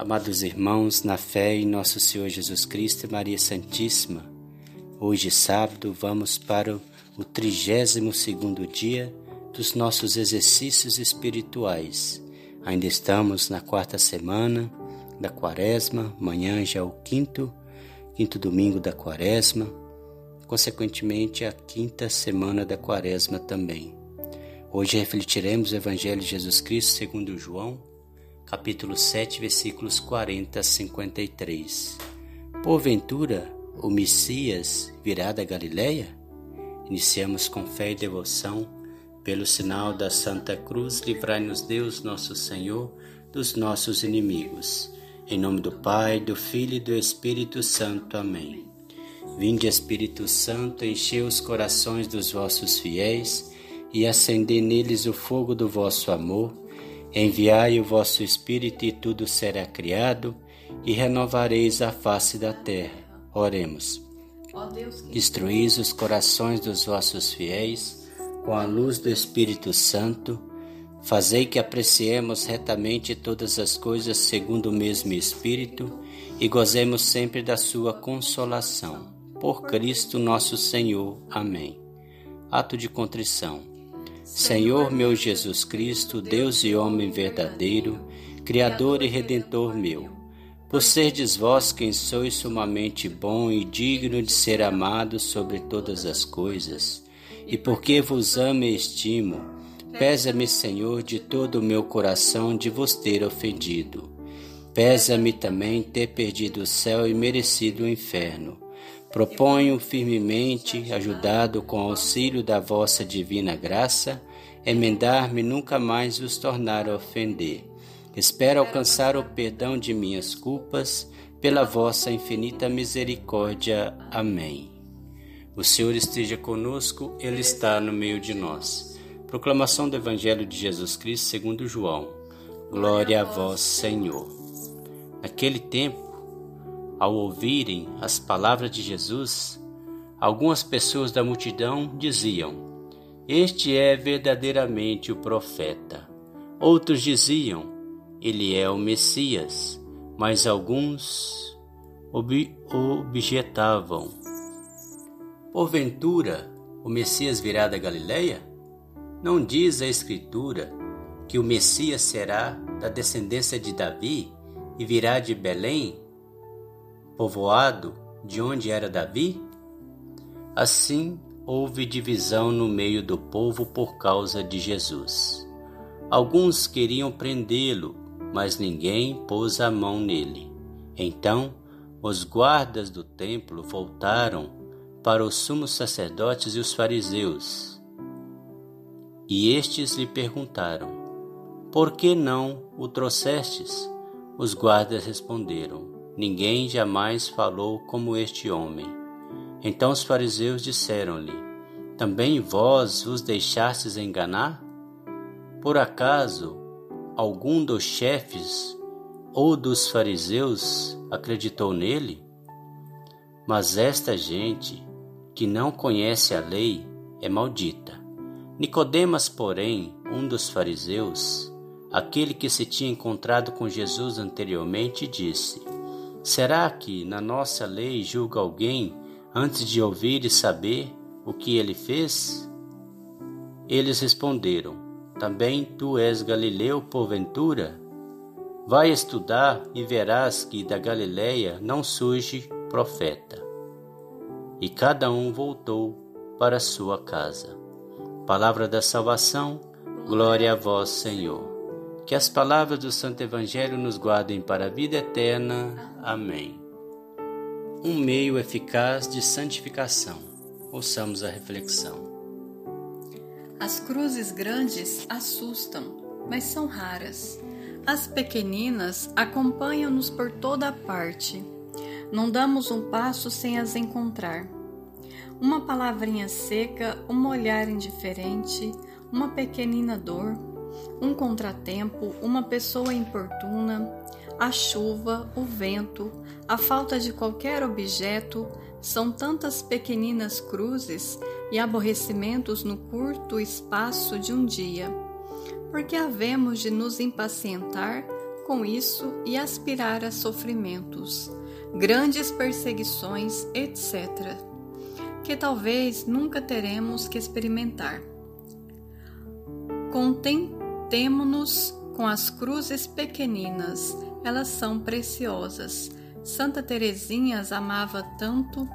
Amados irmãos, na fé em nosso Senhor Jesus Cristo e Maria Santíssima, hoje sábado vamos para o 32 segundo dia dos nossos exercícios espirituais. Ainda estamos na quarta semana da quaresma, amanhã já é o quinto, quinto domingo da quaresma, consequentemente a quinta semana da quaresma também. Hoje refletiremos o Evangelho de Jesus Cristo segundo João, capítulo 7, versículos 40 a 53. Porventura, o Messias virá da Galileia? Iniciamos com fé e devoção, pelo sinal da Santa Cruz, livrai-nos Deus, nosso Senhor, dos nossos inimigos. Em nome do Pai, do Filho e do Espírito Santo. Amém. Vinde, Espírito Santo, enchei os corações dos vossos fiéis e acendei neles o fogo do vosso amor. Enviai o vosso Espírito e tudo será criado, e renovareis a face da terra. Oremos. Destruís os corações dos vossos fiéis com a luz do Espírito Santo. Fazei que apreciemos retamente todas as coisas segundo o mesmo Espírito e gozemos sempre da sua consolação. Por Cristo nosso Senhor. Amém. Ato de contrição. Senhor meu Jesus Cristo, Deus e homem verdadeiro, Criador e Redentor meu, por serdes vós quem sois sumamente bom e digno de ser amado sobre todas as coisas, e porque vos amo e estimo, pesa-me, Senhor, de todo o meu coração de vos ter ofendido. Pesa-me também ter perdido o céu e merecido o inferno. Proponho firmemente, ajudado com auxílio da vossa divina graça, emendar-me nunca mais vos tornar a ofender. Espero alcançar o perdão de minhas culpas, pela vossa infinita misericórdia. Amém. O Senhor esteja conosco, Ele está no meio de nós. Proclamação do Evangelho de Jesus Cristo segundo João. Glória a vós, Senhor. Naquele tempo, ao ouvirem as palavras de Jesus, algumas pessoas da multidão diziam: Este é verdadeiramente o profeta. Outros diziam: Ele é o Messias. Mas alguns ob objetavam: Porventura, o Messias virá da Galileia? Não diz a Escritura que o Messias será da descendência de Davi e virá de Belém, povoado de onde era Davi? Assim houve divisão no meio do povo por causa de Jesus. Alguns queriam prendê-lo, mas ninguém pôs a mão nele. Então os guardas do templo voltaram para os sumos sacerdotes e os fariseus. E estes lhe perguntaram: Por que não o trouxestes? Os guardas responderam: Ninguém jamais falou como este homem. Então os fariseus disseram-lhe: Também vós vos deixastes enganar? Por acaso algum dos chefes ou dos fariseus acreditou nele? Mas esta gente, que não conhece a lei, é maldita. Nicodemas, porém, um dos fariseus, aquele que se tinha encontrado com Jesus anteriormente, disse: Será que na nossa lei julga alguém antes de ouvir e saber o que ele fez? Eles responderam: Também tu és Galileu, porventura? Vai estudar e verás que da Galileia não surge profeta. E cada um voltou para sua casa. Palavra da salvação, glória a vós, Senhor. Que as palavras do Santo Evangelho nos guardem para a vida eterna. Amém. Um meio eficaz de santificação. Ouçamos a reflexão. As cruzes grandes assustam, mas são raras. As pequeninas acompanham-nos por toda a parte. Não damos um passo sem as encontrar. Uma palavrinha seca, um olhar indiferente, uma pequenina dor, um contratempo, uma pessoa importuna, a chuva, o vento, a falta de qualquer objeto são tantas pequeninas cruzes e aborrecimentos no curto espaço de um dia. Porque havemos de nos impacientar com isso e aspirar a sofrimentos, grandes perseguições, etc., que talvez nunca teremos que experimentar. Contentemo-nos com as cruzes pequeninas, elas são preciosas. Santa Teresinha as amava tanto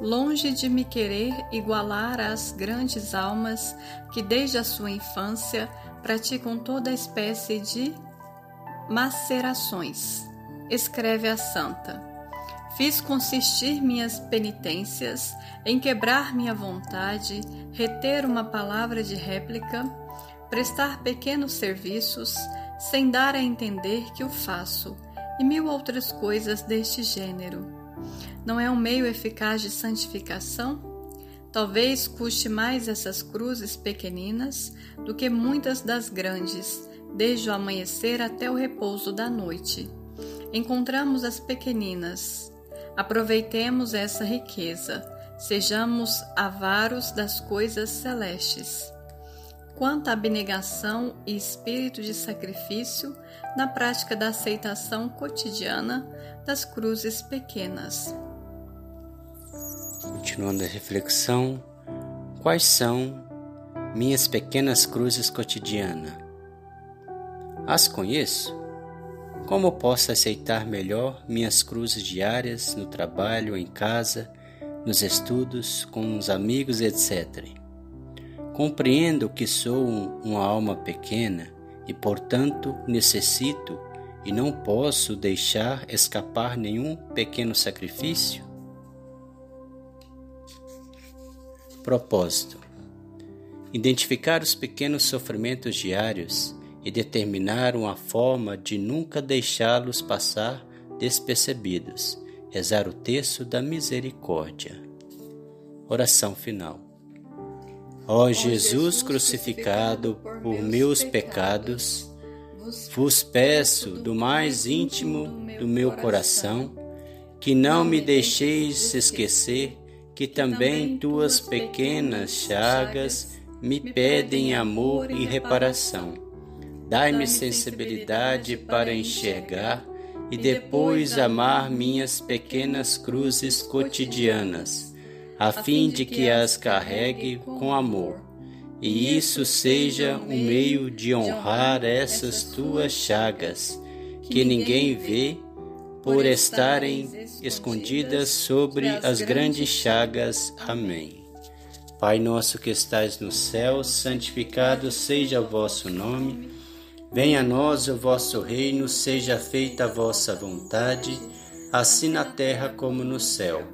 longe de me querer igualar às grandes almas que desde a sua infância praticam toda espécie de macerações. Escreve a santa. Fiz consistir minhas penitências em quebrar minha vontade, reter uma palavra de réplica, prestar pequenos serviços, sem dar a entender que o faço, e mil outras coisas deste gênero. Não é um meio eficaz de santificação? Talvez custe mais essas cruzes pequeninas do que muitas das grandes, desde o amanhecer até o repouso da noite. Encontramos as pequeninas. Aproveitemos essa riqueza. Sejamos avaros das coisas celestes. Quanto à abnegação e espírito de sacrifício na prática da aceitação cotidiana das cruzes pequenas. Continuando a reflexão, quais são minhas pequenas cruzes cotidianas? As conheço? Como posso aceitar melhor minhas cruzes diárias no trabalho, em casa, nos estudos, com os amigos, etc. Compreendo que sou uma alma pequena e, portanto, necessito e não posso deixar escapar nenhum pequeno sacrifício? Propósito: Identificar os pequenos sofrimentos diários e determinar uma forma de nunca deixá-los passar despercebidos. Rezar o texto da misericórdia. Oração final. Ó Jesus crucificado por meus pecados, vos peço do mais íntimo do meu coração que não me deixeis esquecer que também tuas pequenas chagas me pedem amor e reparação. Dai-me sensibilidade para enxergar e depois amar minhas pequenas cruzes cotidianas, a fim de que as carregue com amor. E isso seja um meio de honrar essas tuas chagas, que ninguém vê por estarem escondidas sobre as grandes chagas. Amém. Pai nosso que estais no céu, santificado seja o vosso nome. Venha a nós o vosso reino, seja feita a vossa vontade, assim na terra como no céu.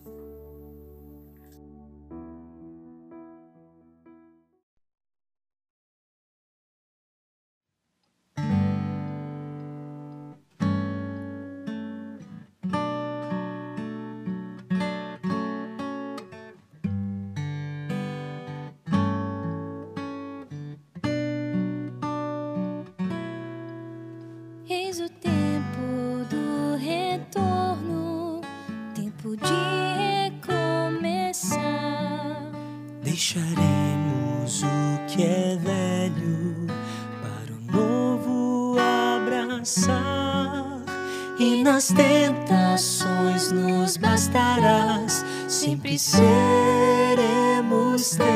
E nas tentações nos bastarás, sempre seremos teus.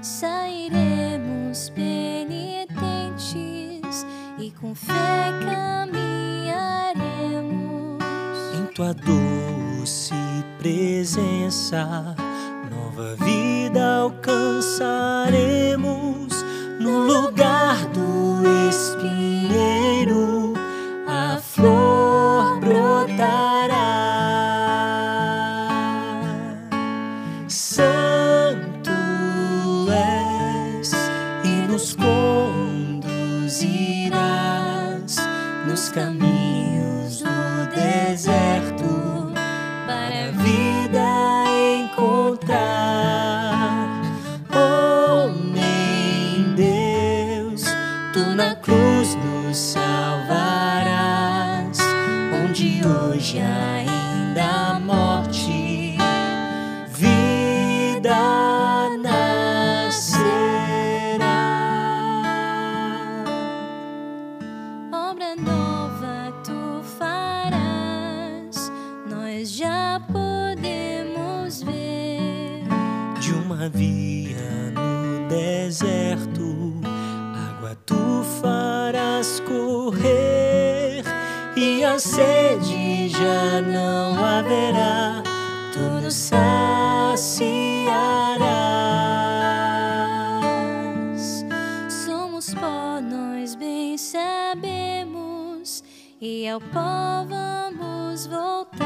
Sairemos penitentes e com fé caminharemos em tua doce presença, nova vida alcançaremos no lugar do espinheiro, a flor brotará. Santo és e nos conduzirás nos caminhos do de correr, e a sede já não haverá, tudo saciarás. Somos pó, nós bem sabemos, e ao pó vamos voltar.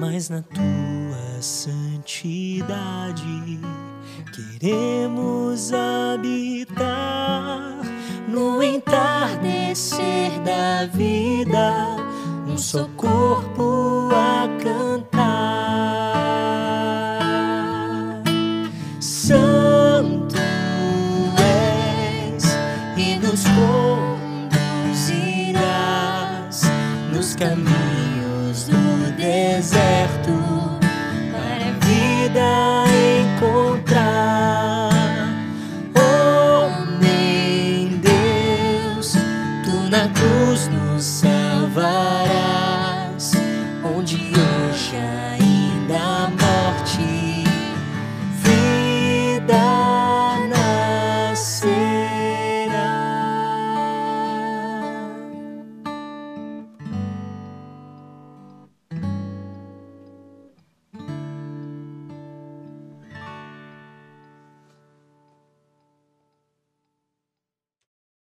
mas na tua santidade queremos habitar no entardecer da vida, um só corpo a cantar. Santo és e nos conduzirás nos caminhos do deserto